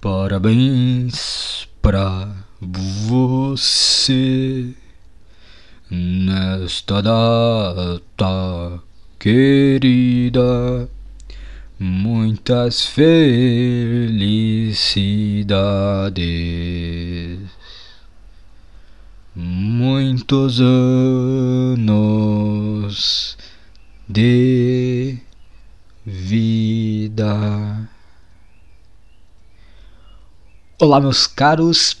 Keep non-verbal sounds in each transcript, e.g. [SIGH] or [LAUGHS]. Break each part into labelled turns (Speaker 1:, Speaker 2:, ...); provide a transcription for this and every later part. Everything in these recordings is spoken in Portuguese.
Speaker 1: Parabéns pra você nesta data querida. Muitas felicidades, muitos anos de vida. Olá, meus caros.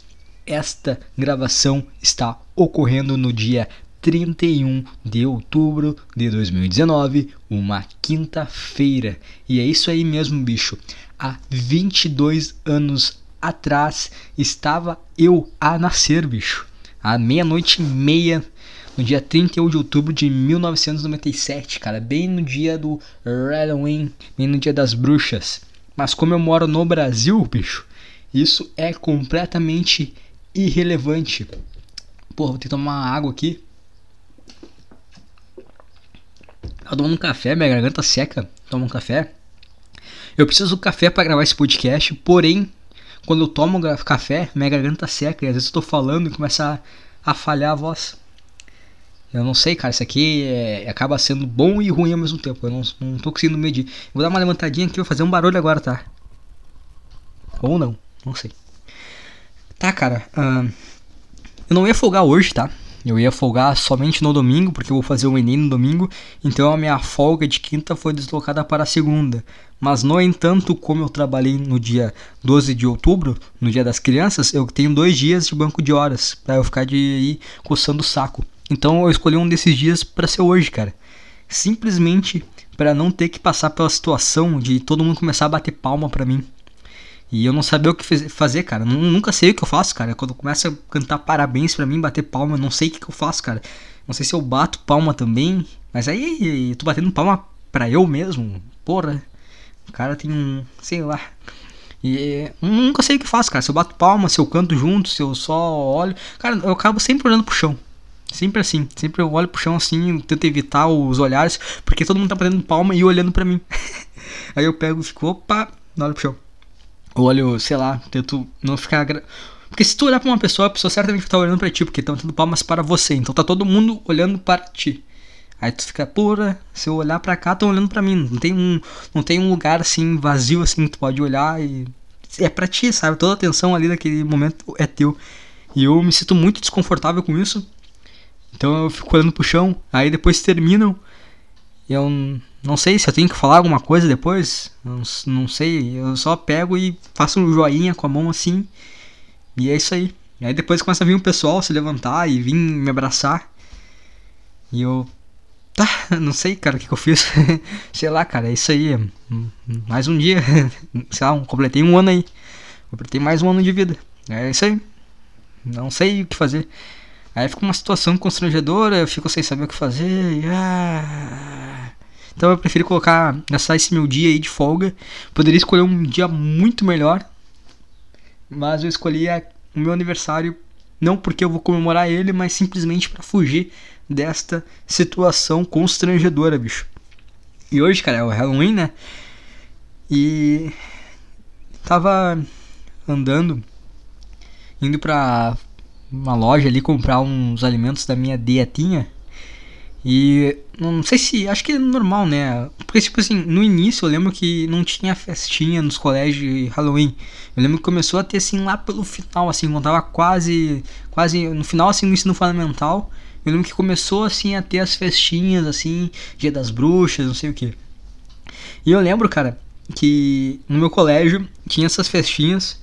Speaker 1: Esta gravação está ocorrendo no dia 31 de outubro de 2019, uma quinta-feira. E é isso aí mesmo, bicho. Há 22 anos atrás estava eu a nascer, bicho. À meia-noite e meia, no dia 31 de outubro de 1997, cara. Bem no dia do Halloween, bem no dia das bruxas. Mas como eu moro no Brasil, bicho isso é completamente irrelevante. Pô, vou ter que tomar água aqui. Tá tomando um café, minha garganta seca. Toma um café. Eu preciso do café para gravar esse podcast, porém, quando eu tomo café, minha garganta seca e às vezes eu tô falando e começa a, a falhar a voz. Eu não sei, cara, isso aqui é, acaba sendo bom e ruim ao mesmo tempo. Eu não, não tô conseguindo medir. Vou dar uma levantadinha aqui, vou fazer um barulho agora, tá? Ou não. Não sei. Tá, cara. Uh, eu não ia folgar hoje, tá? Eu ia folgar somente no domingo, porque eu vou fazer o Enem no domingo. Então a minha folga de quinta foi deslocada para segunda. Mas, no entanto, como eu trabalhei no dia 12 de outubro, no dia das crianças, eu tenho dois dias de banco de horas para eu ficar de ir coçando o saco. Então eu escolhi um desses dias para ser hoje, cara. Simplesmente para não ter que passar pela situação de todo mundo começar a bater palma para mim. E eu não sabia o que fazer, cara. Nunca sei o que eu faço, cara. Quando começa a cantar parabéns para mim, bater palma, eu não sei o que, eu faço, cara. Não sei se eu bato palma também. Mas aí, eu tô batendo palma pra eu mesmo. Porra. O cara tem um. sei lá. E nunca sei o que faço, cara. Se eu bato palma, se eu canto junto, se eu só olho. Cara, eu acabo sempre olhando pro chão. Sempre assim. Sempre eu olho pro chão assim, tento evitar os olhares. Porque todo mundo tá batendo palma e olhando pra mim. [LAUGHS] aí eu pego e fico, opa, olho pro chão olho, sei lá, tento não ficar. Gra... Porque se tu olhar pra uma pessoa, a pessoa certamente tá olhando pra ti, porque estão dando palmas para você. Então tá todo mundo olhando para ti. Aí tu fica, porra, se eu olhar pra cá, estão olhando pra mim. Não tem, um, não tem um lugar assim, vazio assim, que tu pode olhar e. É pra ti, sabe? Toda a atenção ali naquele momento é teu. E eu me sinto muito desconfortável com isso. Então eu fico olhando pro chão. Aí depois terminam. E eu não sei se eu tenho que falar alguma coisa depois. Não, não sei. Eu só pego e faço um joinha com a mão assim. E é isso aí. E aí depois começa a vir um pessoal se levantar e vir me abraçar. E eu. Tá, [LAUGHS] não sei, cara, o que, que eu fiz. [LAUGHS] sei lá, cara, é isso aí. Mais um dia. [LAUGHS] sei lá, completei um ano aí. Completei mais um ano de vida. É isso aí. Não sei o que fazer. Aí fica uma situação constrangedora, eu fico sem saber o que fazer. E, ah... Então eu prefiro colocar, gastar esse meu dia aí de folga. Poderia escolher um dia muito melhor, mas eu escolhi a, o meu aniversário não porque eu vou comemorar ele, mas simplesmente para fugir desta situação constrangedora, bicho. E hoje, cara, é o Halloween, né? E tava andando indo pra uma loja ali comprar uns alimentos da minha dietinha. E não sei se. Acho que é normal, né? Porque, tipo assim, no início eu lembro que não tinha festinha nos colégios de Halloween. Eu lembro que começou a ter assim lá pelo final, assim, quando tava quase. Quase no final, assim, no ensino fundamental. Eu lembro que começou assim a ter as festinhas, assim, Dia das Bruxas, não sei o que. E eu lembro, cara, que no meu colégio tinha essas festinhas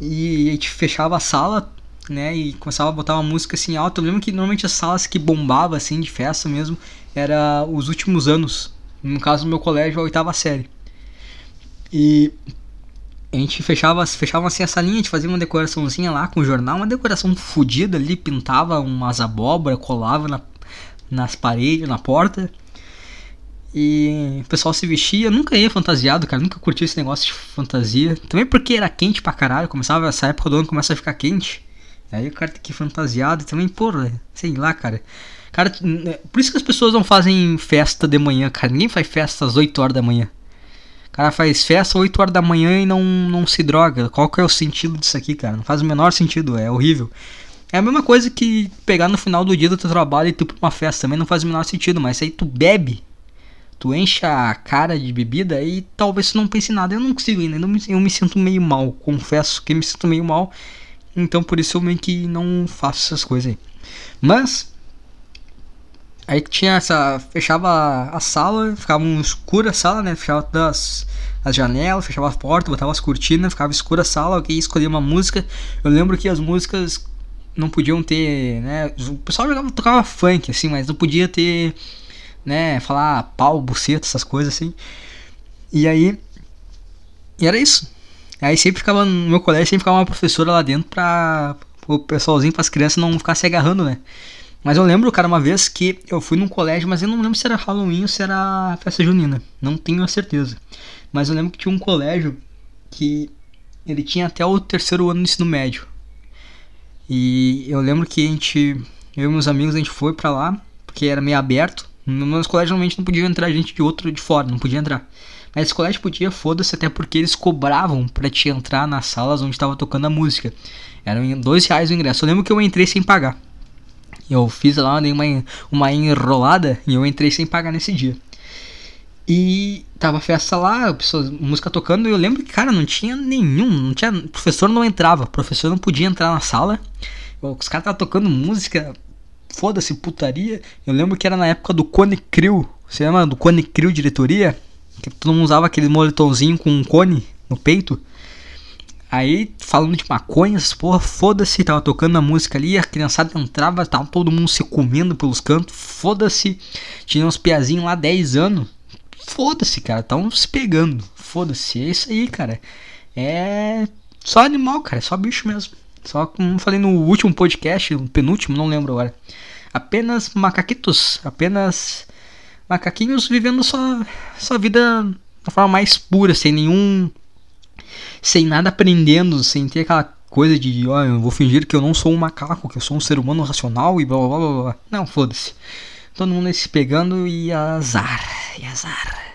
Speaker 1: e a gente fechava a sala né? E começava a botar uma música assim alta. Eu lembro que normalmente as salas que bombava assim de festa mesmo era os últimos anos. No caso do meu colégio, a oitava série. E a gente fechava, fechava assim a salinha, a gente fazia uma decoraçãozinha lá com jornal, uma decoração fodida ali, pintava umas abóbora, colava na, nas paredes, na porta. E o pessoal se vestia, nunca ia fantasiado, cara, nunca curti esse negócio de fantasia. Também porque era quente pra caralho, começava essa época do ano começa a ficar quente. Aí o cara tem que ir fantasiado também, porra, sei lá, cara. Cara, por isso que as pessoas não fazem festa de manhã, cara. Ninguém faz festa às 8 horas da manhã. cara faz festa 8 horas da manhã e não, não se droga. Qual que é o sentido disso aqui, cara? Não faz o menor sentido, é horrível. É a mesma coisa que pegar no final do dia do teu trabalho e tu pra uma festa. Também não faz o menor sentido, mas aí tu bebe, tu enche a cara de bebida e talvez tu não pense em nada. Eu não consigo ainda, eu me, eu me sinto meio mal, confesso que me sinto meio mal. Então por isso eu meio que não faço essas coisas aí. Mas Aí tinha essa. Fechava a sala, ficava um escura a sala, né? Fechava todas as janelas, fechava a porta, botava as cortinas, ficava escura a sala, alguém escolhia uma música. Eu lembro que as músicas não podiam ter, né? O pessoal jogava, tocava funk, assim, mas não podia ter, né? Falar pau, buceta, essas coisas assim. E aí. E era isso. Aí sempre ficava no meu colégio, sempre ficava uma professora lá dentro pra o pessoalzinho, para as crianças não ficar se agarrando, né? Mas eu lembro, cara, uma vez que eu fui num colégio, mas eu não lembro se era Halloween ou se era festa junina. Não tenho a certeza. Mas eu lembro que tinha um colégio que ele tinha até o terceiro ano do ensino médio. E eu lembro que a gente, eu e meus amigos, a gente foi pra lá, porque era meio aberto. No meus colégios normalmente não podia entrar gente de outro de fora, não podia entrar. Mas esse colégio podia, foda-se, até porque eles cobravam pra te entrar nas salas onde tava tocando a música. Eram dois reais o ingresso. Eu lembro que eu entrei sem pagar. Eu fiz lá uma, uma enrolada e eu entrei sem pagar nesse dia. E tava festa lá, pessoas, música tocando, e eu lembro que, cara, não tinha nenhum, não tinha, professor não entrava, professor não podia entrar na sala. Os caras estavam tocando música, foda-se, putaria. Eu lembro que era na época do Cone Crew, você lembra do Cone Crew diretoria? Que todo mundo usava aquele moletomzinho com um cone no peito. Aí, falando de maconha, porra, foda-se, tava tocando a música ali, a criançada entrava, tava todo mundo se comendo pelos cantos, foda-se. Tinha uns piazinhos lá 10 anos. Foda-se, cara, estavam se pegando. Foda-se, é isso aí, cara. É só animal, cara, é só bicho mesmo. Só como falei no último podcast, no penúltimo, não lembro agora. Apenas macaquitos, apenas macaquinhos vivendo sua, sua vida da forma mais pura, sem nenhum sem nada aprendendo, sem ter aquela coisa de, ó, oh, eu vou fingir que eu não sou um macaco, que eu sou um ser humano racional e blá blá blá blá. Não, foda-se. Todo mundo se pegando e azar, e azar.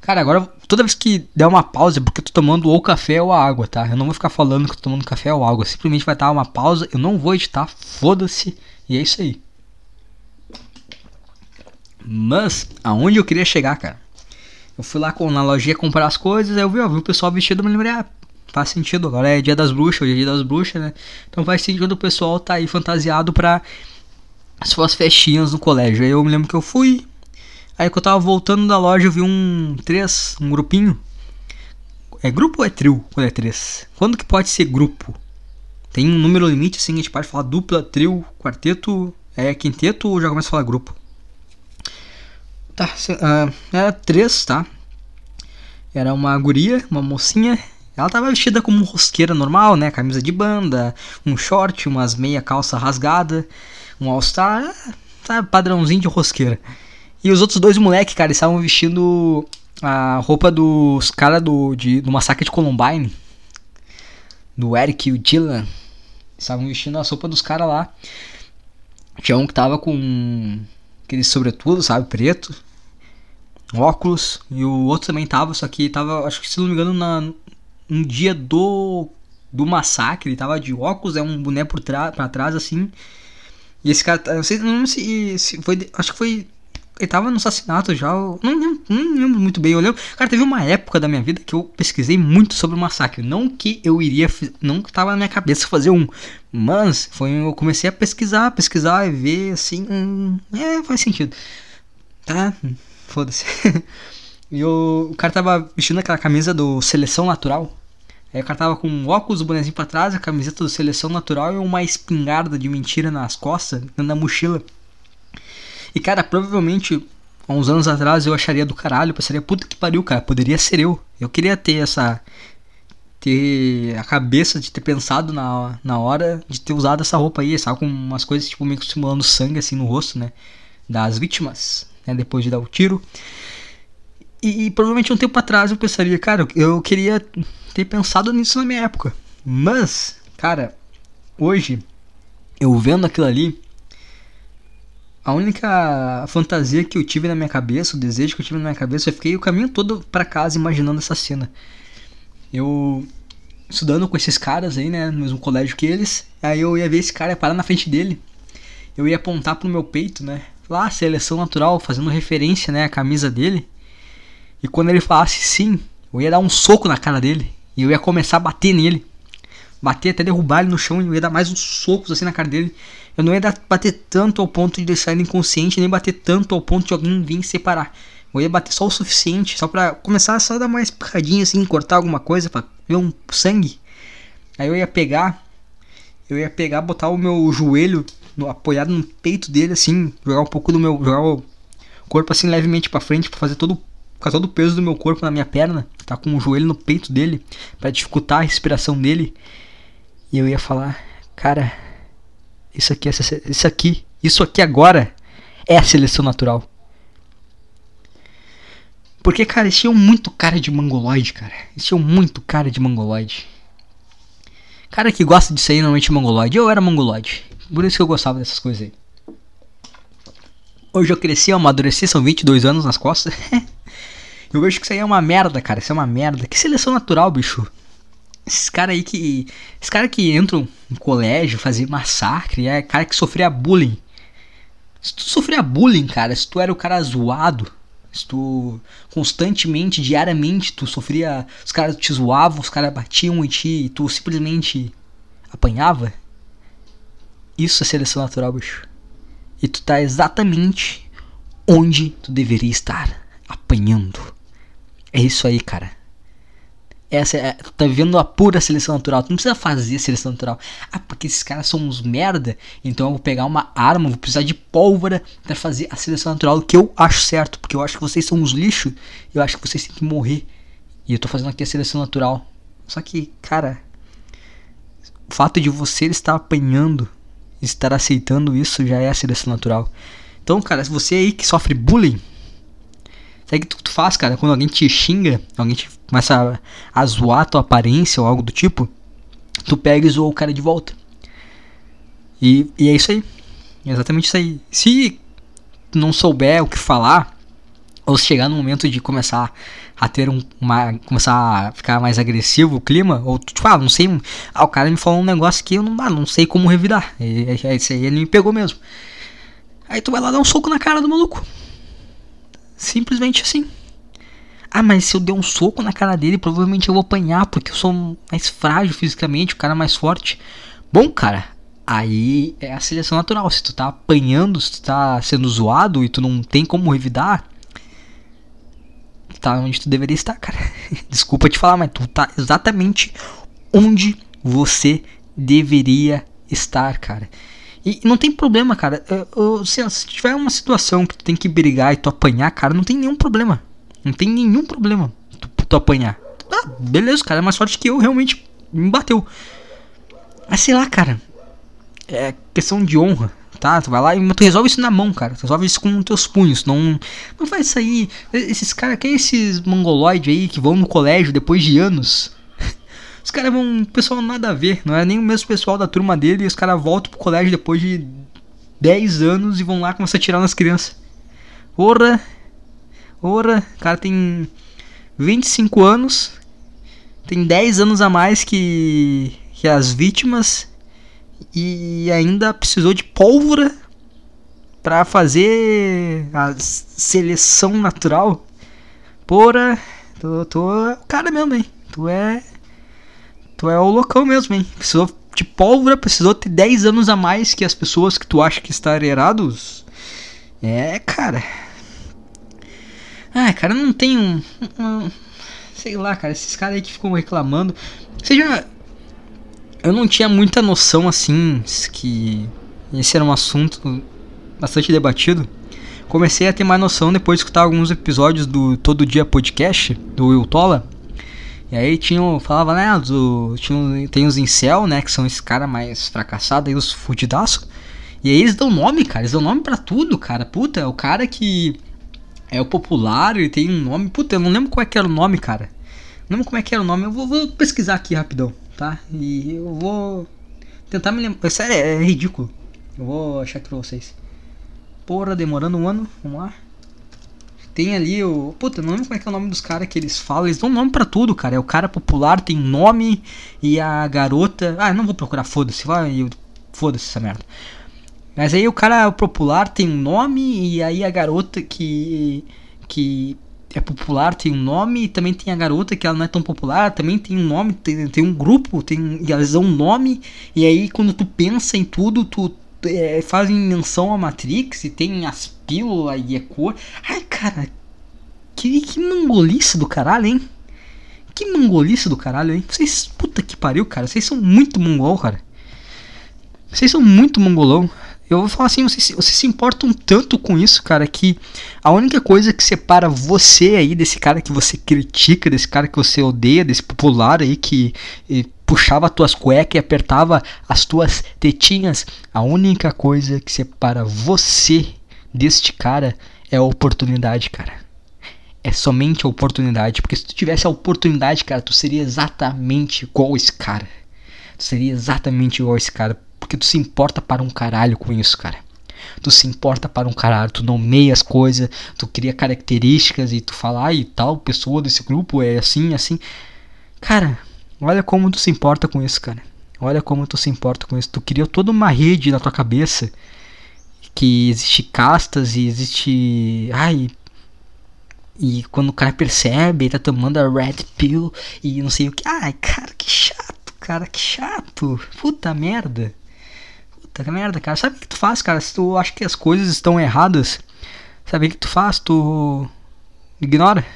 Speaker 1: Cara, agora toda vez que der uma pausa, é porque eu tô tomando ou café ou água, tá? Eu não vou ficar falando que eu tô tomando café ou água. Simplesmente vai estar uma pausa, eu não vou editar, foda-se. E é isso aí. Mas, aonde eu queria chegar, cara? Eu fui lá com, na lojinha comprar as coisas, aí eu vi, ó, vi o pessoal vestido, eu me lembrei, ah, faz sentido, agora é dia das bruxas, hoje é dia das bruxas, né? Então faz sentido o pessoal tá aí fantasiado pra suas festinhas no colégio. Aí eu me lembro que eu fui, aí que eu tava voltando da loja eu vi um três, um grupinho. É grupo ou é trio quando é três? Quando que pode ser grupo? Tem um número limite assim, a gente pode falar dupla, trio, quarteto, é quinteto ou já começa a falar grupo? Tá, uh, era três, tá? Era uma guria, uma mocinha. Ela tava vestida como rosqueira normal, né? Camisa de banda, um short, umas meia calça rasgada, um all-star, tá? Padrãozinho de rosqueira. E os outros dois moleques, cara, estavam vestindo a roupa dos caras do, de, do massacre de Columbine. Do Eric e o Dylan. Estavam vestindo a roupa dos caras lá. Tinha um que tava com aquele sobretudo, sabe, preto, óculos, e o outro também tava, só que tava, acho que se não me engano, na, um dia do do massacre, ele tava de óculos, é um boné por para trás assim. E esse cara, não sei, não sei se foi, acho que foi ele tava no assassinato já, não, não, não lembro muito bem. Eu lembro, cara, teve uma época da minha vida que eu pesquisei muito sobre o massacre. Não que eu iria, não que tava na minha cabeça fazer um, mas foi eu comecei a pesquisar, pesquisar e ver assim, hum, é, faz sentido. Tá? Foda-se. [LAUGHS] e o, o cara tava vestindo aquela camisa do Seleção Natural. Aí o cara tava com óculos, o bonezinho pra trás, a camiseta do Seleção Natural e uma espingarda de mentira nas costas, na mochila. E, cara, provavelmente, há uns anos atrás eu acharia do caralho, pensaria, puta que pariu, cara, poderia ser eu. Eu queria ter essa. Ter a cabeça de ter pensado na, na hora de ter usado essa roupa aí, sabe? Com umas coisas, tipo, meio que simulando sangue assim no rosto, né? Das vítimas, né? Depois de dar o tiro. E, e provavelmente um tempo atrás eu pensaria, cara, eu queria ter pensado nisso na minha época. Mas, cara, hoje, eu vendo aquilo ali, a única fantasia que eu tive na minha cabeça, o desejo que eu tive na minha cabeça, eu fiquei o caminho todo para casa imaginando essa cena. Eu estudando com esses caras aí, né, no mesmo colégio que eles, aí eu ia ver esse cara parar na frente dele. Eu ia apontar pro meu peito, né? Lá, seleção natural, fazendo referência, né, à camisa dele. E quando ele falasse sim, eu ia dar um soco na cara dele e eu ia começar a bater nele. Bater até derrubar ele no chão e eu ia dar mais uns socos assim na cara dele. Eu não ia dar, bater tanto ao ponto de deixar ele inconsciente, nem bater tanto ao ponto de alguém vir separar. Eu ia bater só o suficiente, só pra começar só a dar mais picadinha assim, cortar alguma coisa pra ver um sangue. Aí eu ia pegar, eu ia pegar, botar o meu joelho no, apoiado no peito dele assim, jogar um pouco do meu, jogar o corpo assim levemente para frente para fazer todo ficar todo o peso do meu corpo na minha perna, tá com o joelho no peito dele para dificultar a respiração dele. E eu ia falar, cara, isso aqui, isso aqui, isso aqui agora é a seleção natural. Porque, cara, eles tinham muito cara de mongoloide, cara. Eles tinham muito cara de mongoloide. Cara que gosta disso aí normalmente é mongoloide. Eu era mongoloide. Por isso que eu gostava dessas coisas aí. Hoje eu cresci, eu amadureci, são 22 anos nas costas. [LAUGHS] eu vejo que isso aí é uma merda, cara. Isso é uma merda. Que seleção natural, bicho. Esses caras aí que. Esses caras que entram no colégio, fazer massacre, é cara que sofria bullying. Se tu sofria bullying, cara, se tu era o cara zoado, se tu constantemente, diariamente, tu sofria. Os caras te zoavam, os caras batiam em ti e tu simplesmente apanhava. Isso é seleção natural, bicho. E tu tá exatamente onde tu deveria estar. Apanhando. É isso aí, cara. Essa é, tá vivendo a pura seleção natural. Tu não precisa fazer seleção natural. Ah, porque esses caras são uns merda. Então eu vou pegar uma arma, vou precisar de pólvora para fazer a seleção natural que eu acho certo. Porque eu acho que vocês são uns lixo. Eu acho que vocês têm que morrer. E eu tô fazendo aqui a seleção natural. Só que, cara, o fato de você estar apanhando, estar aceitando isso já é a seleção natural. Então, cara, se você aí que sofre bullying, o que tu, tu faz, cara? Quando alguém te xinga, alguém te começa a, a zoar tua aparência ou algo do tipo, tu pega e zoa o cara de volta. E, e é isso aí. É exatamente isso aí. Se tu não souber o que falar, ou se chegar no momento de começar a ter um, uma. começar a ficar mais agressivo o clima, ou tu, tipo, ah, não sei. Ah, o cara me falou um negócio que eu não, ah, não sei como revidar. E, é, isso aí ele me pegou mesmo. Aí tu vai lá dar um soco na cara do maluco. Simplesmente assim. Ah, mas se eu der um soco na cara dele, provavelmente eu vou apanhar, porque eu sou mais frágil fisicamente, o cara mais forte. Bom, cara, aí é a seleção natural. Se tu tá apanhando, se tu tá sendo zoado e tu não tem como revidar, tá onde tu deveria estar, cara. [LAUGHS] Desculpa te falar, mas tu tá exatamente onde você deveria estar, cara. E não tem problema, cara. Eu, se, se tiver uma situação que tu tem que brigar e tu apanhar, cara, não tem nenhum problema. Não tem nenhum problema tu, tu apanhar. Ah, beleza, cara é mais forte que eu, realmente me bateu. Mas sei lá, cara. É questão de honra, tá? Tu vai lá e tu resolve isso na mão, cara. Tu resolve isso com teus punhos. Não, não faz isso aí. Esses caras, quem é esses mongoloides aí que vão no colégio depois de anos? Os caras vão. Pessoal, nada a ver. Não é nem o mesmo pessoal da turma dele. E os caras voltam pro colégio depois de 10 anos e vão lá começar a tirar nas crianças. Porra, Ora, o cara tem 25 anos, tem 10 anos a mais que, que as vítimas e ainda precisou de pólvora para fazer a seleção natural. Porra, tu é o cara mesmo, hein? Tu é. Tu é o loucão mesmo, hein? Precisou de pólvora, precisou ter 10 anos a mais que as pessoas que tu acha que estão errados. É, cara. Ah, cara, não tem um, um, Sei lá, cara, esses caras aí que ficam reclamando. Seja. Eu não tinha muita noção assim que esse era um assunto bastante debatido. Comecei a ter mais noção depois de escutar alguns episódios do Todo Dia Podcast, do Will Tola. E aí tinham, falava, né, do, tinha, tem os incel, né, que são esses caras mais fracassados aí, os fudidaços. E aí eles dão nome, cara, eles dão nome para tudo, cara. Puta, é o cara que é o popular, ele tem um nome. Puta, eu não lembro qual é que era o nome, cara. Não lembro como é que era o nome. Eu vou, vou pesquisar aqui rapidão, tá? E eu vou tentar me lembrar. Sério, é, é ridículo. Eu vou achar aqui pra vocês. Porra, demorando um ano. Vamos lá. Tem ali o. Puta, não lembro como é que é o nome dos caras que eles falam. Eles dão nome pra tudo, cara. É o cara popular, tem nome. E a garota. Ah, não vou procurar, foda-se. Vai, foda-se essa merda. Mas aí o cara popular tem um nome. E aí a garota que. Que é popular tem um nome. E também tem a garota que ela não é tão popular. Também tem um nome. Tem, tem um grupo. Tem, e elas dão um nome. E aí quando tu pensa em tudo, tu é, fazem menção a Matrix e tem as pílulas e a cor. Ai, cara, que, que mangolice do caralho, hein? Que mangolice do caralho, hein? Vocês, puta que pariu, cara. Vocês são muito mongol, cara. Vocês são muito mongolão. Eu vou falar assim, vocês, vocês se importam tanto com isso, cara, que a única coisa que separa você aí desse cara que você critica, desse cara que você odeia, desse popular aí que puxava as tuas cuecas e apertava as tuas tetinhas, a única coisa que separa você deste cara é a oportunidade, cara. É somente a oportunidade, porque se tu tivesse a oportunidade, cara, tu seria exatamente igual esse cara. Tu seria exatamente igual esse cara, porque tu se importa para um caralho com isso, cara. Tu se importa para um caralho, tu nomeia as coisas, tu cria características e tu fala, ai, tal pessoa desse grupo é assim, assim. Cara, Olha como tu se importa com isso, cara. Olha como tu se importa com isso. Tu criou toda uma rede na tua cabeça que existe castas e existe. Ai. E quando o cara percebe, ele tá tomando a red pill e não sei o que. Ai, cara, que chato, cara, que chato. Puta merda. Puta merda, cara. Sabe o que tu faz, cara? Se tu acha que as coisas estão erradas, sabe o que tu faz? Tu ignora.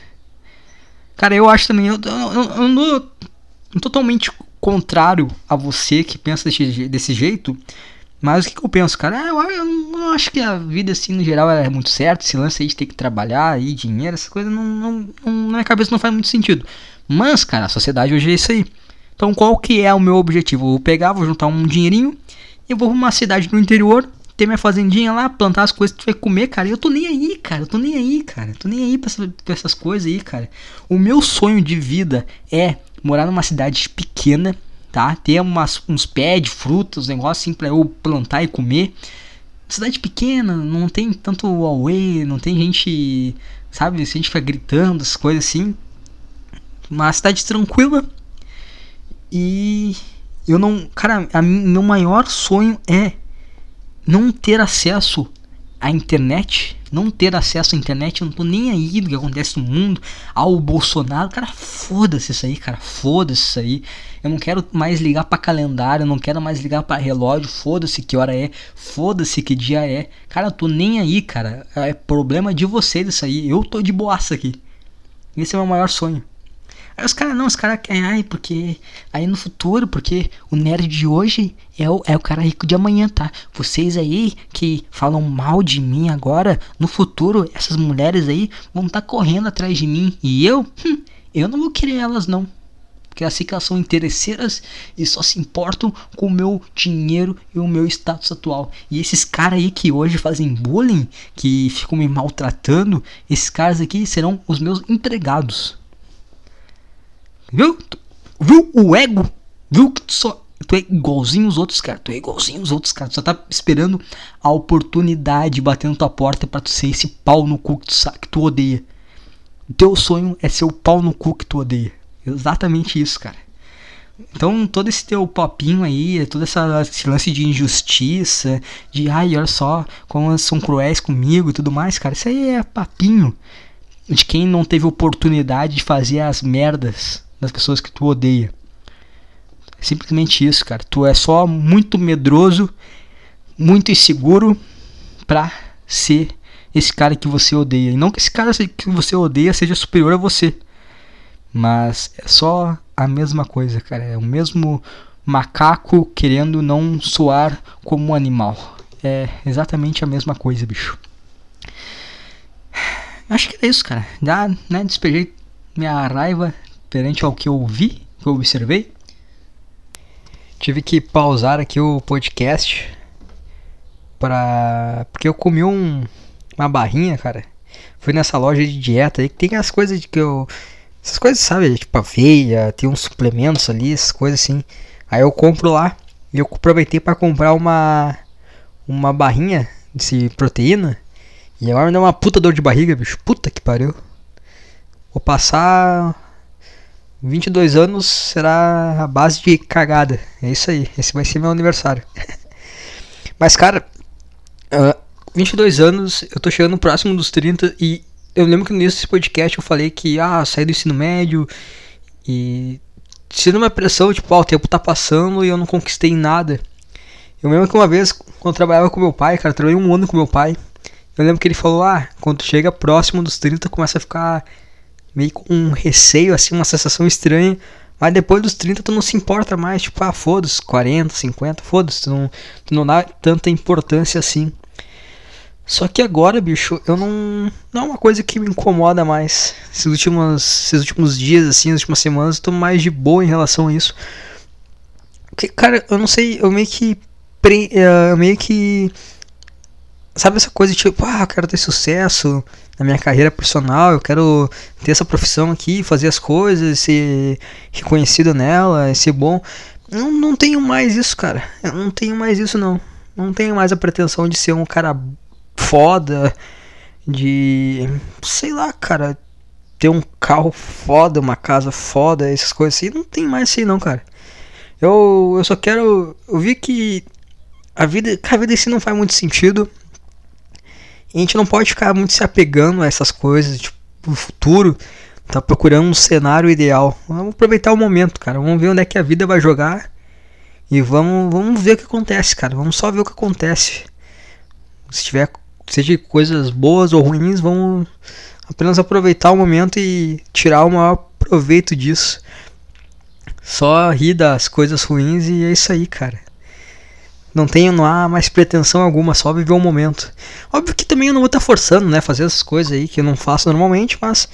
Speaker 1: Cara, eu acho também. Eu, eu, eu, eu totalmente contrário a você que pensa desse, desse jeito. Mas o que, que eu penso, cara? É, eu, eu, não acho que a vida, assim, no geral, é muito certa. Esse lance aí de ter que trabalhar aí, dinheiro, essa coisa, não, não, não, na minha cabeça não faz muito sentido. Mas, cara, a sociedade hoje é isso aí. Então, qual que é o meu objetivo? Eu vou pegar, vou juntar um dinheirinho e vou pra uma cidade no interior, ter minha fazendinha lá, plantar as coisas que tu vai comer, cara. E eu tô nem aí, cara. Eu tô nem aí, cara. Eu tô nem aí pra, essa, pra essas coisas aí, cara. O meu sonho de vida é morar numa cidade pequena, tá? Ter umas, uns pés de frutas, negócio assim pra eu plantar e comer. Cidade pequena, não tem tanto away, não tem gente, sabe? Se a gente fica gritando, as coisas assim. Uma cidade tranquila. E eu não. Cara, a, meu maior sonho é não ter acesso à internet não ter acesso à internet, eu não tô nem aí do que acontece no mundo, ao Bolsonaro, cara, foda-se isso aí, cara, foda-se isso aí. Eu não quero mais ligar para calendário, eu não quero mais ligar para relógio, foda-se que hora é, foda-se que dia é. Cara, eu tô nem aí, cara. É problema de vocês isso aí. Eu tô de boaça aqui. Esse é o meu maior sonho. Aí os caras, não, os caras querem, ai, porque aí no futuro, porque o nerd de hoje é o, é o cara rico de amanhã, tá? Vocês aí que falam mal de mim agora, no futuro, essas mulheres aí vão estar tá correndo atrás de mim. E eu, hum, eu não vou querer elas, não. Porque assim que elas são interesseiras e só se importam com o meu dinheiro e o meu status atual. E esses caras aí que hoje fazem bullying, que ficam me maltratando, esses caras aqui serão os meus empregados. Viu? Viu o ego? Viu que tu só. Tu é igualzinho os outros caras. Tu é igualzinho os outros caras. Tu só tá esperando a oportunidade batendo tua porta para tu ser esse pau no cu que tu, que tu odeia. O teu sonho é ser o pau no cu que tu odeia. Exatamente isso, cara. Então, todo esse teu papinho aí, todo essa, esse lance de injustiça, de ai, olha só como são cruéis comigo e tudo mais, cara, isso aí é papinho de quem não teve oportunidade de fazer as merdas das pessoas que tu odeia. É simplesmente isso, cara. Tu é só muito medroso, muito inseguro pra ser esse cara que você odeia. E não que esse cara que você odeia seja superior a você. Mas é só a mesma coisa, cara. É o mesmo macaco querendo não soar como um animal. É exatamente a mesma coisa, bicho. Acho que é isso, cara. Já né, despejei minha raiva perante ao que eu vi, que eu observei. Tive que pausar aqui o podcast para porque eu comi um, uma barrinha, cara. Fui nessa loja de dieta aí que tem as coisas que eu essas coisas, sabe, tipo aveia, tem uns suplementos ali, essas coisas assim. Aí eu compro lá e eu aproveitei para comprar uma uma barrinha de proteína. E agora me deu uma puta dor de barriga, bicho. Puta que pariu. Vou passar 22 anos será a base de cagada. É isso aí. Esse vai ser meu aniversário. [LAUGHS] Mas, cara, uh, 22 anos, eu tô chegando próximo dos 30 e eu lembro que no início desse podcast eu falei que, ah, saí do ensino médio e sendo uma pressão, tipo, ah, o tempo tá passando e eu não conquistei nada. Eu lembro que uma vez, quando eu trabalhava com meu pai, cara, trabalhei um ano com meu pai, eu lembro que ele falou, ah, quando chega próximo dos 30 começa a ficar meio com um receio, assim, uma sensação estranha. Mas depois dos 30 tu não se importa mais, tipo, ah, foda-se, 40, 50, foda-se, tu não, tu não dá tanta importância assim. Só que agora, bicho, eu não. Não é uma coisa que me incomoda mais. Esses últimos, esses últimos dias, assim, as últimas semanas, eu tô mais de boa em relação a isso. Porque, cara, eu não sei, eu meio que. Pre, eh, eu meio que. Sabe essa coisa tipo, ah, eu quero ter sucesso, na minha carreira profissional, eu quero ter essa profissão aqui, fazer as coisas, ser reconhecido nela, ser bom. Não, não tenho mais isso, cara. Eu não tenho mais isso, não. Não tenho mais a pretensão de ser um cara foda, de. sei lá, cara. Ter um carro foda, uma casa foda, essas coisas assim. Não tem mais assim, não, cara. Eu, eu só quero. Eu vi que a vida, a vida em si não faz muito sentido. A gente não pode ficar muito se apegando a essas coisas, tipo, o futuro. Tá procurando um cenário ideal. Vamos aproveitar o momento, cara. Vamos ver onde é que a vida vai jogar. E vamos, vamos ver o que acontece, cara. Vamos só ver o que acontece. Se tiver, seja coisas boas ou ruins, vamos apenas aproveitar o momento e tirar o maior proveito disso. Só rir das coisas ruins e é isso aí, cara. Não tenho, não há mais pretensão alguma, só viver o momento. Óbvio que também eu não vou estar tá forçando, né, fazer essas coisas aí que eu não faço normalmente, mas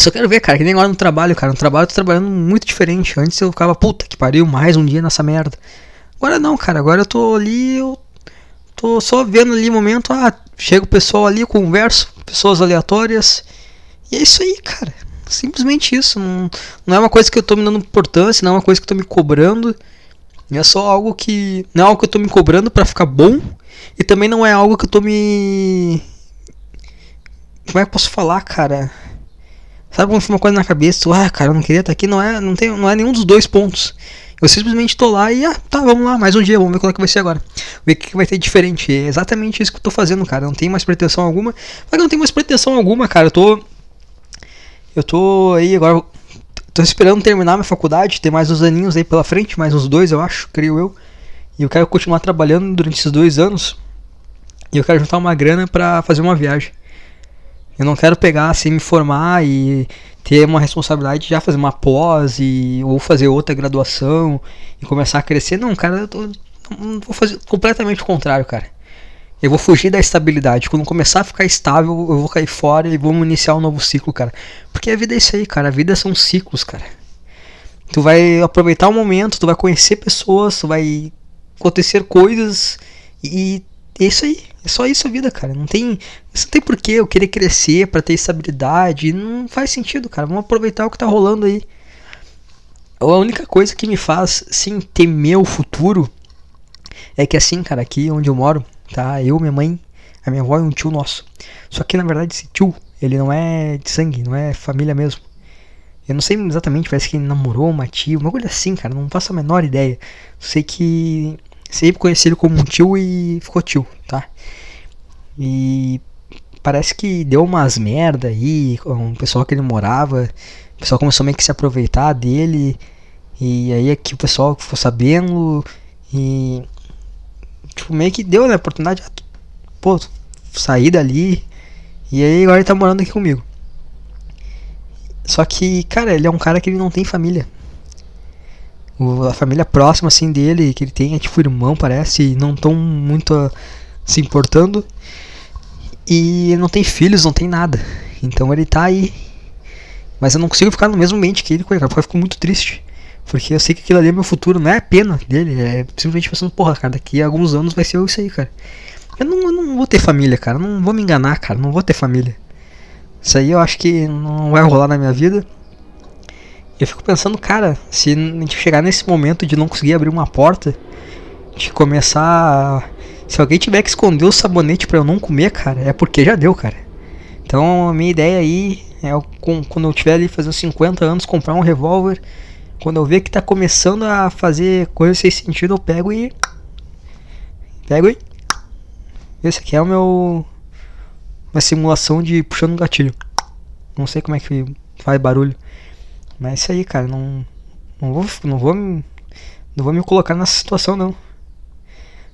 Speaker 1: só quero ver, cara, que nem agora no trabalho, cara. No trabalho eu tô trabalhando muito diferente. Antes eu ficava, puta que pariu, mais um dia nessa merda. Agora não, cara, agora eu tô ali, eu tô só vendo ali o momento, ah, chega o pessoal ali, converso, pessoas aleatórias. E é isso aí, cara. Simplesmente isso. Não, não é uma coisa que eu tô me dando importância, não é uma coisa que eu tô me cobrando. É só algo que. Não é algo que eu tô me cobrando para ficar bom. E também não é algo que eu tô me. Como é que eu posso falar, cara? Sabe quando fica uma coisa na cabeça? Ah, cara, eu não queria estar aqui. Não é, não, tem, não é nenhum dos dois pontos. Eu simplesmente tô lá e, ah, tá, vamos lá, mais um dia, vamos ver como é que vai ser agora. Ver o que vai ter diferente. É exatamente isso que eu tô fazendo, cara. Não tem mais pretensão alguma. Mas não tem mais pretensão alguma, cara. Eu tô. Eu tô aí agora Tô esperando terminar minha faculdade, ter mais uns aninhos aí pela frente, mais uns dois, eu acho, creio eu. E eu quero continuar trabalhando durante esses dois anos. E eu quero juntar uma grana para fazer uma viagem. Eu não quero pegar assim, me formar e ter uma responsabilidade de já fazer uma pós e, ou fazer outra graduação e começar a crescer. Não, cara, eu tô, vou fazer completamente o contrário, cara. Eu vou fugir da estabilidade. Quando começar a ficar estável, eu vou cair fora e vamos iniciar um novo ciclo, cara. Porque a vida é isso aí, cara. A vida são ciclos, cara. Tu vai aproveitar o momento, tu vai conhecer pessoas, tu vai acontecer coisas e é isso aí. É só isso a vida, cara. Não tem, não tem porquê eu querer crescer para ter estabilidade. Não faz sentido, cara. Vamos aproveitar o que tá rolando aí. A única coisa que me faz, sim, temer o futuro é que assim, cara, aqui onde eu moro, tá? Eu, minha mãe, a minha avó e um tio nosso. Só que na verdade esse tio, ele não é de sangue, não é família mesmo. Eu não sei exatamente, parece que ele namorou uma tia, uma coisa assim, cara, não faço a menor ideia. Sei que sempre conheci ele como um tio e ficou tio, tá? E parece que deu umas merda aí com o pessoal que ele morava. O pessoal começou meio que se aproveitar dele. E aí aqui o pessoal ficou sabendo e tipo, meio que deu, né, oportunidade, pô, sair dali. E aí agora ele tá morando aqui comigo. Só que, cara, ele é um cara que ele não tem família. O, a família próxima, assim, dele, que ele tem, é tipo irmão, parece, e não tão muito uh, se importando. E ele não tem filhos, não tem nada. Então ele tá aí. Mas eu não consigo ficar no mesmo ambiente que ele, cara, porque eu fico muito triste. Porque eu sei que aquilo ali é meu futuro, não é a pena dele, é simplesmente pensando, porra, cara, daqui a alguns anos vai ser isso aí, cara. Eu não, eu não vou ter família, cara, não vou me enganar, cara, não vou ter família. Isso aí eu acho que não vai rolar na minha vida. Eu fico pensando, cara, se a gente chegar nesse momento de não conseguir abrir uma porta, de começar a Se alguém tiver que esconder o sabonete para eu não comer, cara, é porque já deu, cara. Então a minha ideia aí é quando eu tiver ali fazendo 50 anos comprar um revólver. Quando eu ver que tá começando a fazer coisas sem sentido, eu pego e. Pego e. Esse aqui é o meu. Uma simulação de puxando um gatilho. Não sei como é que faz barulho. Mas é isso aí, cara. Não. Não vou. Não vou. Não vou me colocar nessa situação não.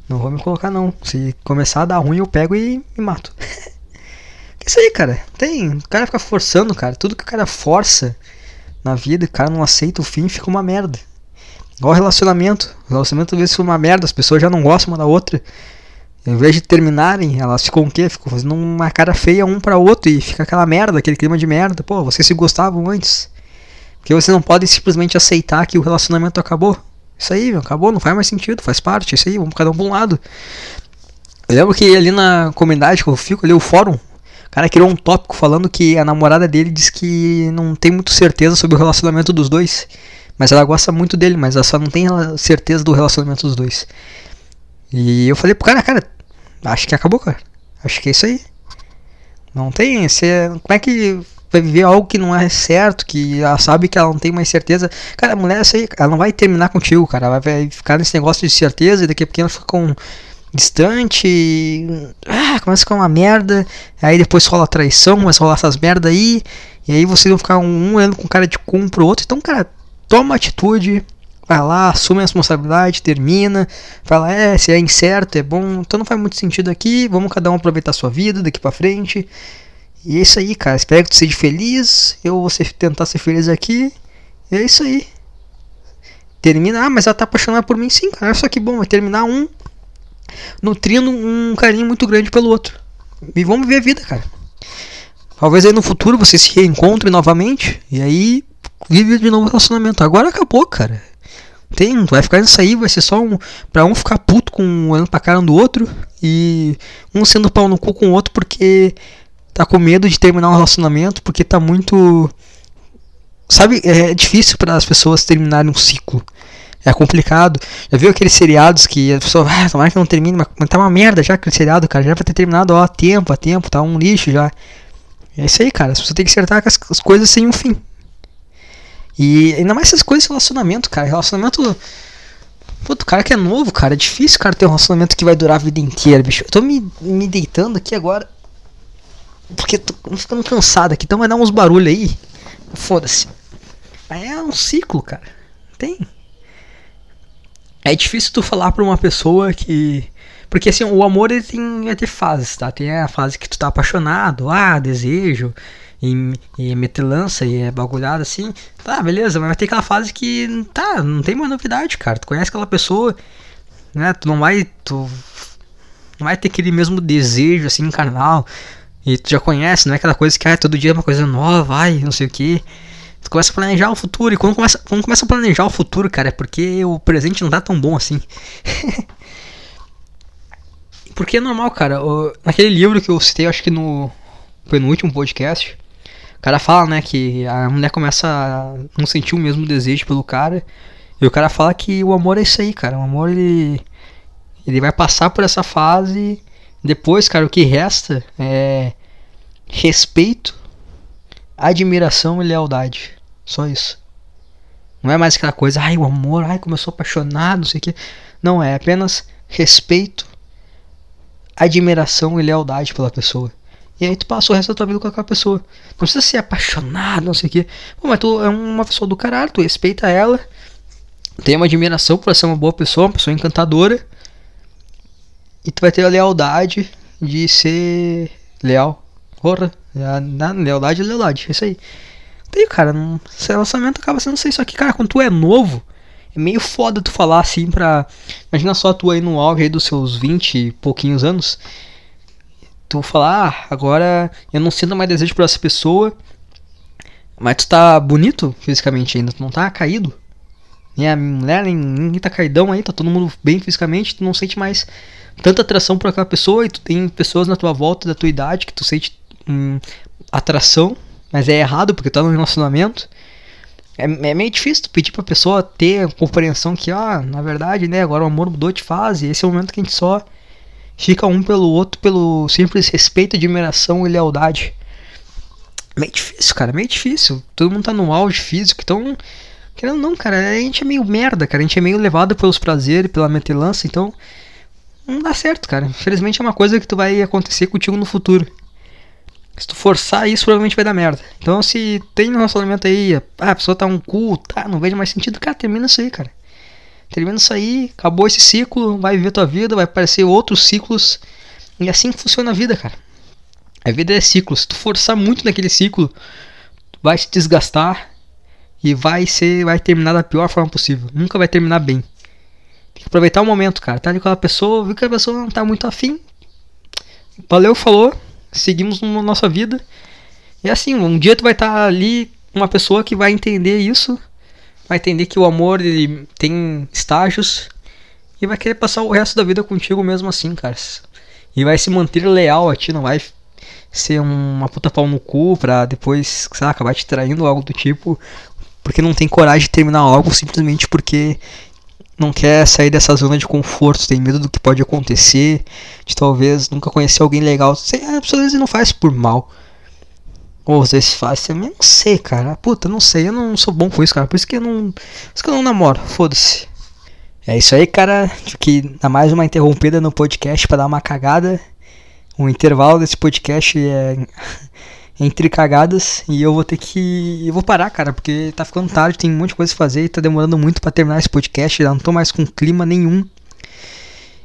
Speaker 1: Não vou me colocar não. Se começar a dar ruim, eu pego e me mato. [LAUGHS] é isso aí, cara. Tem. O cara fica forçando, cara. Tudo que o cara força na vida, cara não aceita o fim, fica uma merda. Igual relacionamento. O relacionamento às vezes fica uma merda, as pessoas já não gostam uma da outra. Em vez de terminarem, elas ficam o quê? Ficam fazendo uma cara feia um para outro e fica aquela merda, aquele clima de merda. Pô, vocês se gostavam antes. Porque você não pode simplesmente aceitar que o relacionamento acabou. Isso aí, meu, acabou, não faz mais sentido, faz parte, isso aí, vamos cada um pra um lado. Eu lembro que ali na comunidade que eu fico, ali o fórum, o cara criou um tópico falando que a namorada dele diz que não tem muito certeza sobre o relacionamento dos dois. Mas ela gosta muito dele, mas ela só não tem certeza do relacionamento dos dois. E eu falei pro cara, cara, acho que acabou, cara. Acho que é isso aí. Não tem. Você, como é que vai viver algo que não é certo, que ela sabe que ela não tem mais certeza. Cara, a mulher, essa aí, ela não vai terminar contigo, cara. Ela vai ficar nesse negócio de certeza e daqui a pouco ela fica com distante. Ah, começa a ficar uma merda. Aí depois rola traição, começa a rolar essas merda aí. E aí vocês vão ficar um, ano com cara de cu pro outro. Então, cara, toma atitude. Vai lá, assume a responsabilidade, termina. Fala, é, se é incerto, é bom. Então não faz muito sentido aqui. Vamos cada um aproveitar a sua vida daqui pra frente. E é isso aí, cara. Espero que tu seja feliz. Eu vou tentar ser feliz aqui. E é isso aí. Termina. Ah, mas ela tá apaixonada por mim, sim, cara. Só que bom. Vai terminar um. Nutrindo um carinho muito grande pelo outro. E vamos viver a vida, cara. Talvez aí no futuro vocês se reencontrem novamente. E aí vive de novo o relacionamento. Agora acabou, cara. Tem, vai ficar nisso aí, vai ser só um. Pra um ficar puto com olhando pra cara um do outro. E um sendo pau no cu com o outro porque tá com medo de terminar um relacionamento porque tá muito. Sabe, é difícil para as pessoas terminarem um ciclo. É complicado. Já viu aqueles seriados que a pessoa, ah, tomara que não termine, mas tá uma merda já aquele seriado, cara. Já vai ter terminado ó, há tempo, há tempo, tá um lixo já. É isso aí, cara. Pessoas têm que acertar com as, as coisas sem um fim. E ainda mais essas coisas de relacionamento, cara. Relacionamento. Puto, cara que é novo, cara. É difícil, cara, ter um relacionamento que vai durar a vida inteira, bicho. Eu tô me, me deitando aqui agora. Porque tô ficando cansado aqui, então vai dar uns barulhos aí. Foda-se. É um ciclo, cara. Tem. É difícil tu falar pra uma pessoa que. Porque assim, o amor ele tem, ter fases, tá? Tem a fase que tu tá apaixonado, ah, desejo, e, e meter lança e é bagulhado assim. Tá, beleza, mas vai ter aquela fase que. Tá, não tem mais novidade, cara. Tu conhece aquela pessoa, né? Tu não vai. Tu não vai ter aquele mesmo desejo assim carnal. E tu já conhece, não é aquela coisa que ah, todo dia é uma coisa nova, ai, não sei o que. Tu começa a planejar o futuro. E quando começa, quando começa a planejar o futuro, cara, é porque o presente não tá tão bom assim. [LAUGHS] porque é normal, cara. O, naquele livro que eu citei, acho que no. Foi no último podcast. O cara fala, né, que a mulher começa a não sentir o mesmo desejo pelo cara. E o cara fala que o amor é isso aí, cara. O amor ele. Ele vai passar por essa fase depois, cara, o que resta é respeito, admiração e lealdade. Só isso. Não é mais aquela coisa, ai, o amor, ai, como eu sou apaixonado, não sei o que. Não, é apenas respeito, admiração e lealdade pela pessoa. E aí tu passa o resto da tua vida com aquela pessoa. Não precisa ser apaixonado, não sei o que. Pô, mas tu é uma pessoa do caralho, tu respeita ela, tem uma admiração por ser uma boa pessoa, uma pessoa encantadora. E tu vai ter a lealdade de ser leal. Porra, na lealdade é lealdade, é isso aí. Tem, cara, não, esse relacionamento acaba sendo isso aqui, cara, quando tu é novo, é meio foda tu falar assim pra. Imagina só tu aí no auge aí dos seus 20 e pouquinhos anos. Tu falar, ah, agora eu não sinto mais desejo por essa pessoa. Mas tu tá bonito fisicamente ainda, tu não tá caído. Nem a mulher, nem ninguém tá caidão aí, tá todo mundo bem fisicamente, tu não sente mais tanta atração por aquela pessoa e tu tem pessoas na tua volta da tua idade que tu sente hum, atração, mas é errado porque tá num relacionamento. É, é, meio difícil tu pedir pra pessoa ter compreensão que, ah, na verdade, né, agora o amor mudou de fase, esse é o momento que a gente só fica um pelo outro pelo simples respeito, admiração e lealdade. Meio difícil, cara, meio difícil. Todo mundo tá no auge físico, então. Querendo não, cara, a gente é meio merda, cara. A gente é meio levado pelos prazeres, pela metelança, então. Não dá certo, cara. Infelizmente é uma coisa que tu vai acontecer contigo no futuro. Se tu forçar isso, provavelmente vai dar merda. Então, se tem um relacionamento aí, ah, a pessoa tá um cu, tá, não vejo mais sentido, cara, termina isso aí, cara. Termina isso aí, acabou esse ciclo, vai viver tua vida, vai aparecer outros ciclos. E assim funciona a vida, cara. A vida é ciclo. Se tu forçar muito naquele ciclo, vai se desgastar e vai ser, vai terminar da pior forma possível. Nunca vai terminar bem. Tem que aproveitar o momento, cara. Tá ali com a pessoa, viu que a pessoa não tá muito afim. Valeu, falou. Seguimos na nossa vida. E assim, um dia tu vai estar tá ali uma pessoa que vai entender isso vai entender que o amor ele tem estágios e vai querer passar o resto da vida contigo mesmo assim, cara. E vai se manter leal a ti, não vai ser uma puta pau no cu pra depois, acabar te traindo algo do tipo, porque não tem coragem de terminar algo simplesmente porque não quer sair dessa zona de conforto, tem medo do que pode acontecer, de talvez nunca conhecer alguém legal. Sei, a pessoa às vezes não faz por mal. Ou às vezes faz também, não sei, cara. Puta, não sei, eu não sou bom com isso, cara. Por isso que eu não. Por isso que eu não namoro, foda-se. É isso aí, cara. Que dar mais uma interrompida no podcast para dar uma cagada. O intervalo desse podcast é entre cagadas e eu vou ter que. Eu vou parar, cara, porque tá ficando tarde, tem um monte de coisa a fazer e tá demorando muito para terminar esse podcast. Já não tô mais com clima nenhum.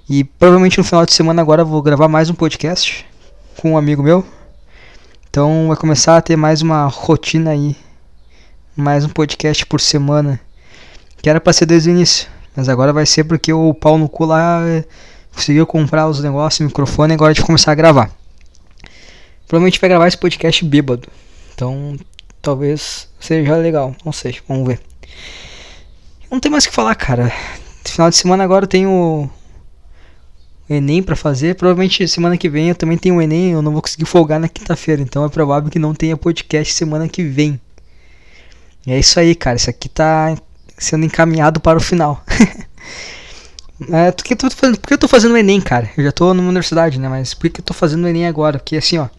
Speaker 1: E provavelmente no final de semana agora eu vou gravar mais um podcast com um amigo meu. Então vai começar a ter mais uma rotina aí. Mais um podcast por semana. Que era pra ser desde o início. Mas agora vai ser porque o pau no cu lá eh, conseguiu comprar os negócios, o microfone agora a gente começar a gravar. Provavelmente vai gravar esse podcast bêbado. Então talvez seja legal. Não sei, vamos ver. Não tem mais o que falar, cara. Final de semana agora eu tenho Enem para fazer. Provavelmente semana que vem eu também tenho o Enem, eu não vou conseguir folgar na quinta-feira, então é provável que não tenha podcast semana que vem. E é isso aí, cara. Isso aqui tá sendo encaminhado para o final. [LAUGHS] é, por, que eu tô fazendo, por que eu tô fazendo o Enem, cara? Eu já tô numa universidade, né? Mas por que eu tô fazendo o Enem agora? Porque assim, ó.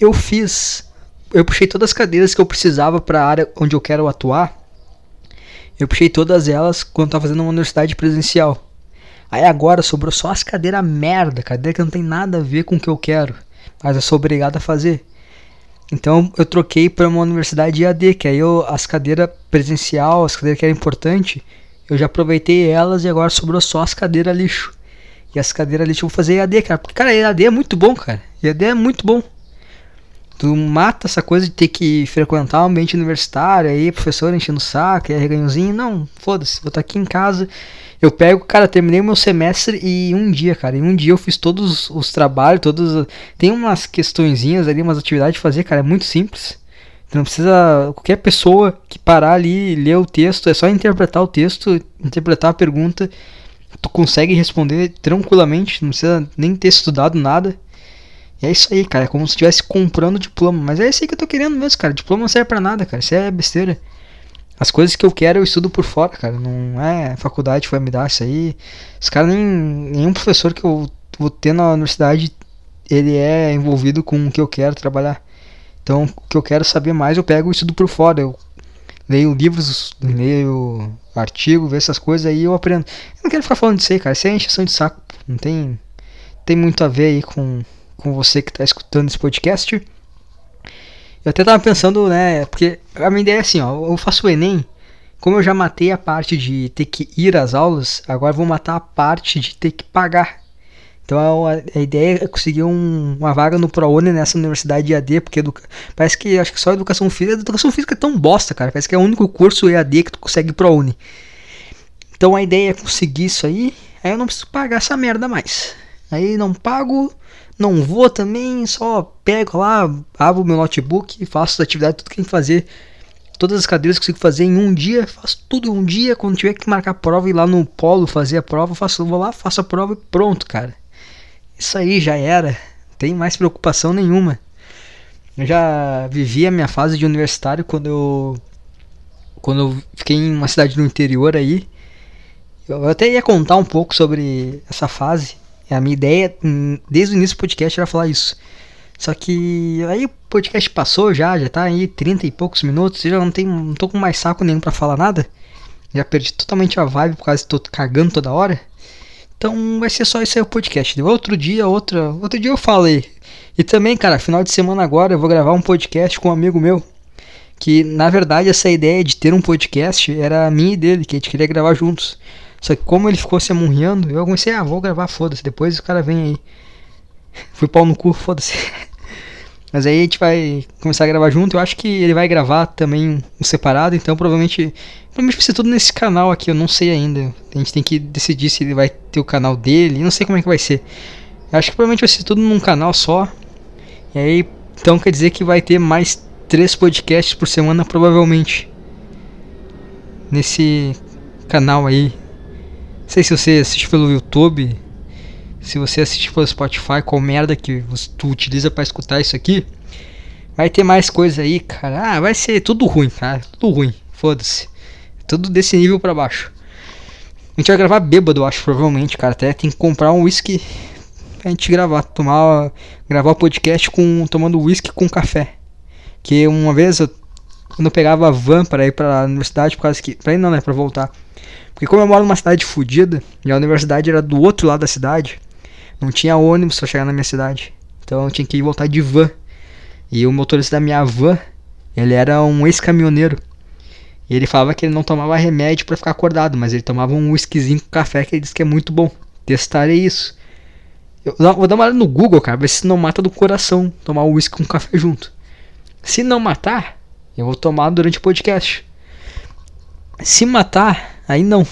Speaker 1: Eu fiz. Eu puxei todas as cadeiras que eu precisava para a área onde eu quero atuar. Eu puxei todas elas quando eu tava fazendo uma universidade presencial. Aí agora sobrou só as cadeiras merda, cadeira que não tem nada a ver com o que eu quero, mas eu sou obrigado a fazer. Então eu troquei para uma universidade IAD, que aí eu, as cadeiras presencial, as cadeiras que eram importantes, eu já aproveitei elas e agora sobrou só as cadeiras lixo. E as cadeiras lixo eu vou fazer EAD, cara. Porque, cara, EAD é muito bom, cara. EAD é muito bom. Tu mata essa coisa de ter que frequentar o ambiente universitário, aí professor enchendo o saco, aí reganhozinho. Não, foda-se, vou estar aqui em casa eu pego, cara, terminei o meu semestre e um dia, cara, em um dia eu fiz todos os trabalhos, todos. Tem umas questõezinhas ali, umas atividades de fazer, cara, é muito simples. Não precisa. Qualquer pessoa que parar ali ler o texto, é só interpretar o texto, interpretar a pergunta, tu consegue responder tranquilamente, não precisa nem ter estudado nada. É isso aí, cara, é como se estivesse comprando diploma. Mas é isso aí que eu tô querendo mesmo, cara. Diploma não serve pra nada, cara. Isso é besteira. As coisas que eu quero eu estudo por fora, cara. Não é faculdade que vai me dar isso aí. Os caras, nem, nenhum professor que eu vou ter na universidade, ele é envolvido com o que eu quero trabalhar. Então, o que eu quero saber mais, eu pego e estudo por fora. Eu leio livros, leio artigo, vejo essas coisas aí eu aprendo. Eu não quero ficar falando disso aí, cara. Isso é encheção de saco. Não tem, tem muito a ver aí com, com você que está escutando esse podcast. Eu até tava pensando, né? Porque a minha ideia é assim, ó. Eu faço o Enem. Como eu já matei a parte de ter que ir às aulas, agora vou matar a parte de ter que pagar. Então a, a ideia é conseguir um, uma vaga no ProUni nessa universidade EAD, porque educa... parece que acho que só educação física. Educação física é tão bosta, cara. Parece que é o único curso EAD que tu consegue ProUni. Então a ideia é conseguir isso aí, aí eu não preciso pagar essa merda mais. Aí não pago, não vou também, só pego lá, abro meu notebook, faço as atividades, tudo que tem que fazer. Todas as cadeiras que consigo fazer em um dia, faço tudo em um dia. Quando tiver que marcar a prova, ir lá no polo fazer a prova, faço, vou lá, faço a prova e pronto, cara. Isso aí já era. Não tem mais preocupação nenhuma. Eu já vivi a minha fase de universitário quando eu quando eu fiquei em uma cidade do interior aí. Eu até ia contar um pouco sobre essa fase A minha ideia, hum, desde o início do podcast, era falar isso. Só que aí o podcast passou já, já tá aí 30 e poucos minutos, já não, tem, não tô com mais saco nenhum para falar nada. Já perdi totalmente a vibe por causa tô cagando toda hora. Então vai ser só isso aí o podcast. Outro dia, outra, outro dia eu falei. E também, cara, final de semana agora eu vou gravar um podcast com um amigo meu. Que na verdade essa ideia de ter um podcast era minha e dele, que a gente queria gravar juntos. Só que como ele ficou se amurriando, eu comecei, ah, vou gravar, foda-se, depois o cara vem aí. [LAUGHS] Fui pau no cu, foda-se. [LAUGHS] Mas aí a gente vai começar a gravar junto. Eu acho que ele vai gravar também um separado, então provavelmente. Provavelmente vai ser tudo nesse canal aqui, eu não sei ainda. A gente tem que decidir se ele vai ter o canal dele, não sei como é que vai ser. Eu acho que provavelmente vai ser tudo num canal só. E aí, então quer dizer que vai ter mais três podcasts por semana, provavelmente. Nesse canal aí. Sei se você assiste pelo YouTube, se você assistir pelo Spotify, qual merda que tu utiliza para escutar isso aqui, vai ter mais coisa aí, cara. Ah, vai ser tudo ruim, cara. Tudo ruim. Foda-se. Tudo desse nível para baixo. A gente vai gravar bêbado, eu acho, provavelmente, cara. Até tem que comprar um whisky pra gente gravar. Tomar. Gravar o podcast com. tomando whisky com café. Que uma vez eu. Quando eu pegava a van para ir pra universidade, por causa que. Pra ir não, né? Pra voltar. Porque como eu moro numa cidade fodida, e a universidade era do outro lado da cidade, não tinha ônibus pra chegar na minha cidade. Então eu tinha que ir voltar de van. E o motorista da minha van, ele era um ex-caminhoneiro. E ele falava que ele não tomava remédio para ficar acordado, mas ele tomava um whiskyzinho com café que ele disse que é muito bom. Testarei isso. Eu vou dar uma olhada no Google, cara, ver se não mata do coração tomar o whisky com café junto. Se não matar, eu vou tomar durante o podcast. Se matar, aí não.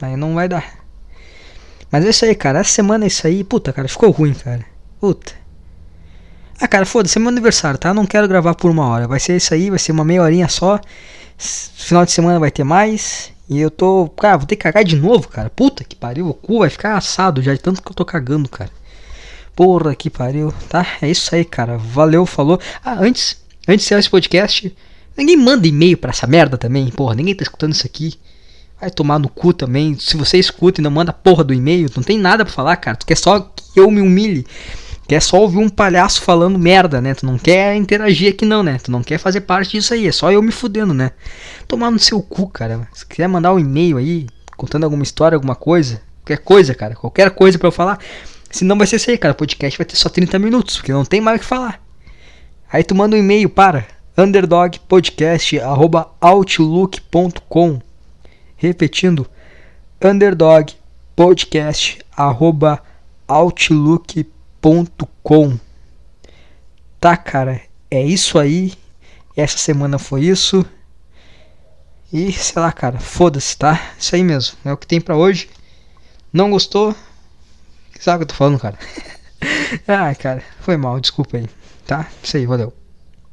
Speaker 1: Aí não vai dar. Mas é isso aí, cara. Essa semana é isso aí. Puta, cara, ficou ruim, cara. Puta. Ah, cara, foda-se, é meu aniversário, tá? Não quero gravar por uma hora. Vai ser isso aí, vai ser uma meia horinha só. Final de semana vai ter mais. E eu tô. Cara, vou ter que cagar de novo, cara. Puta que pariu. O cu vai ficar assado já de tanto que eu tô cagando, cara. Porra que pariu. Tá? É isso aí, cara. Valeu, falou. Ah, antes. Antes de ser esse podcast. Ninguém manda e-mail pra essa merda também. Porra, ninguém tá escutando isso aqui. Vai tomar no cu também. Se você escuta e não manda porra do e-mail, não tem nada pra falar, cara. Tu quer só que eu me humilhe. Quer só ouvir um palhaço falando merda, né? Tu não quer interagir aqui não, né? Tu não quer fazer parte disso aí. É só eu me fudendo, né? Tomar no seu cu, cara. Se quiser mandar um e-mail aí, contando alguma história, alguma coisa. Qualquer coisa, cara. Qualquer coisa pra eu falar. Se não vai ser isso aí, cara. O podcast vai ter só 30 minutos, porque não tem mais o que falar. Aí tu manda um e-mail para underdogpodcast.outlook.com Repetindo, underdogpodcast@outlook.com. Tá, cara, é isso aí. Essa semana foi isso. E sei lá, cara, foda-se, tá? Isso aí mesmo, é o que tem para hoje. Não gostou? Sabe o que eu tô falando, cara? [LAUGHS] ah, cara, foi mal, desculpa aí, tá? Isso aí, valeu.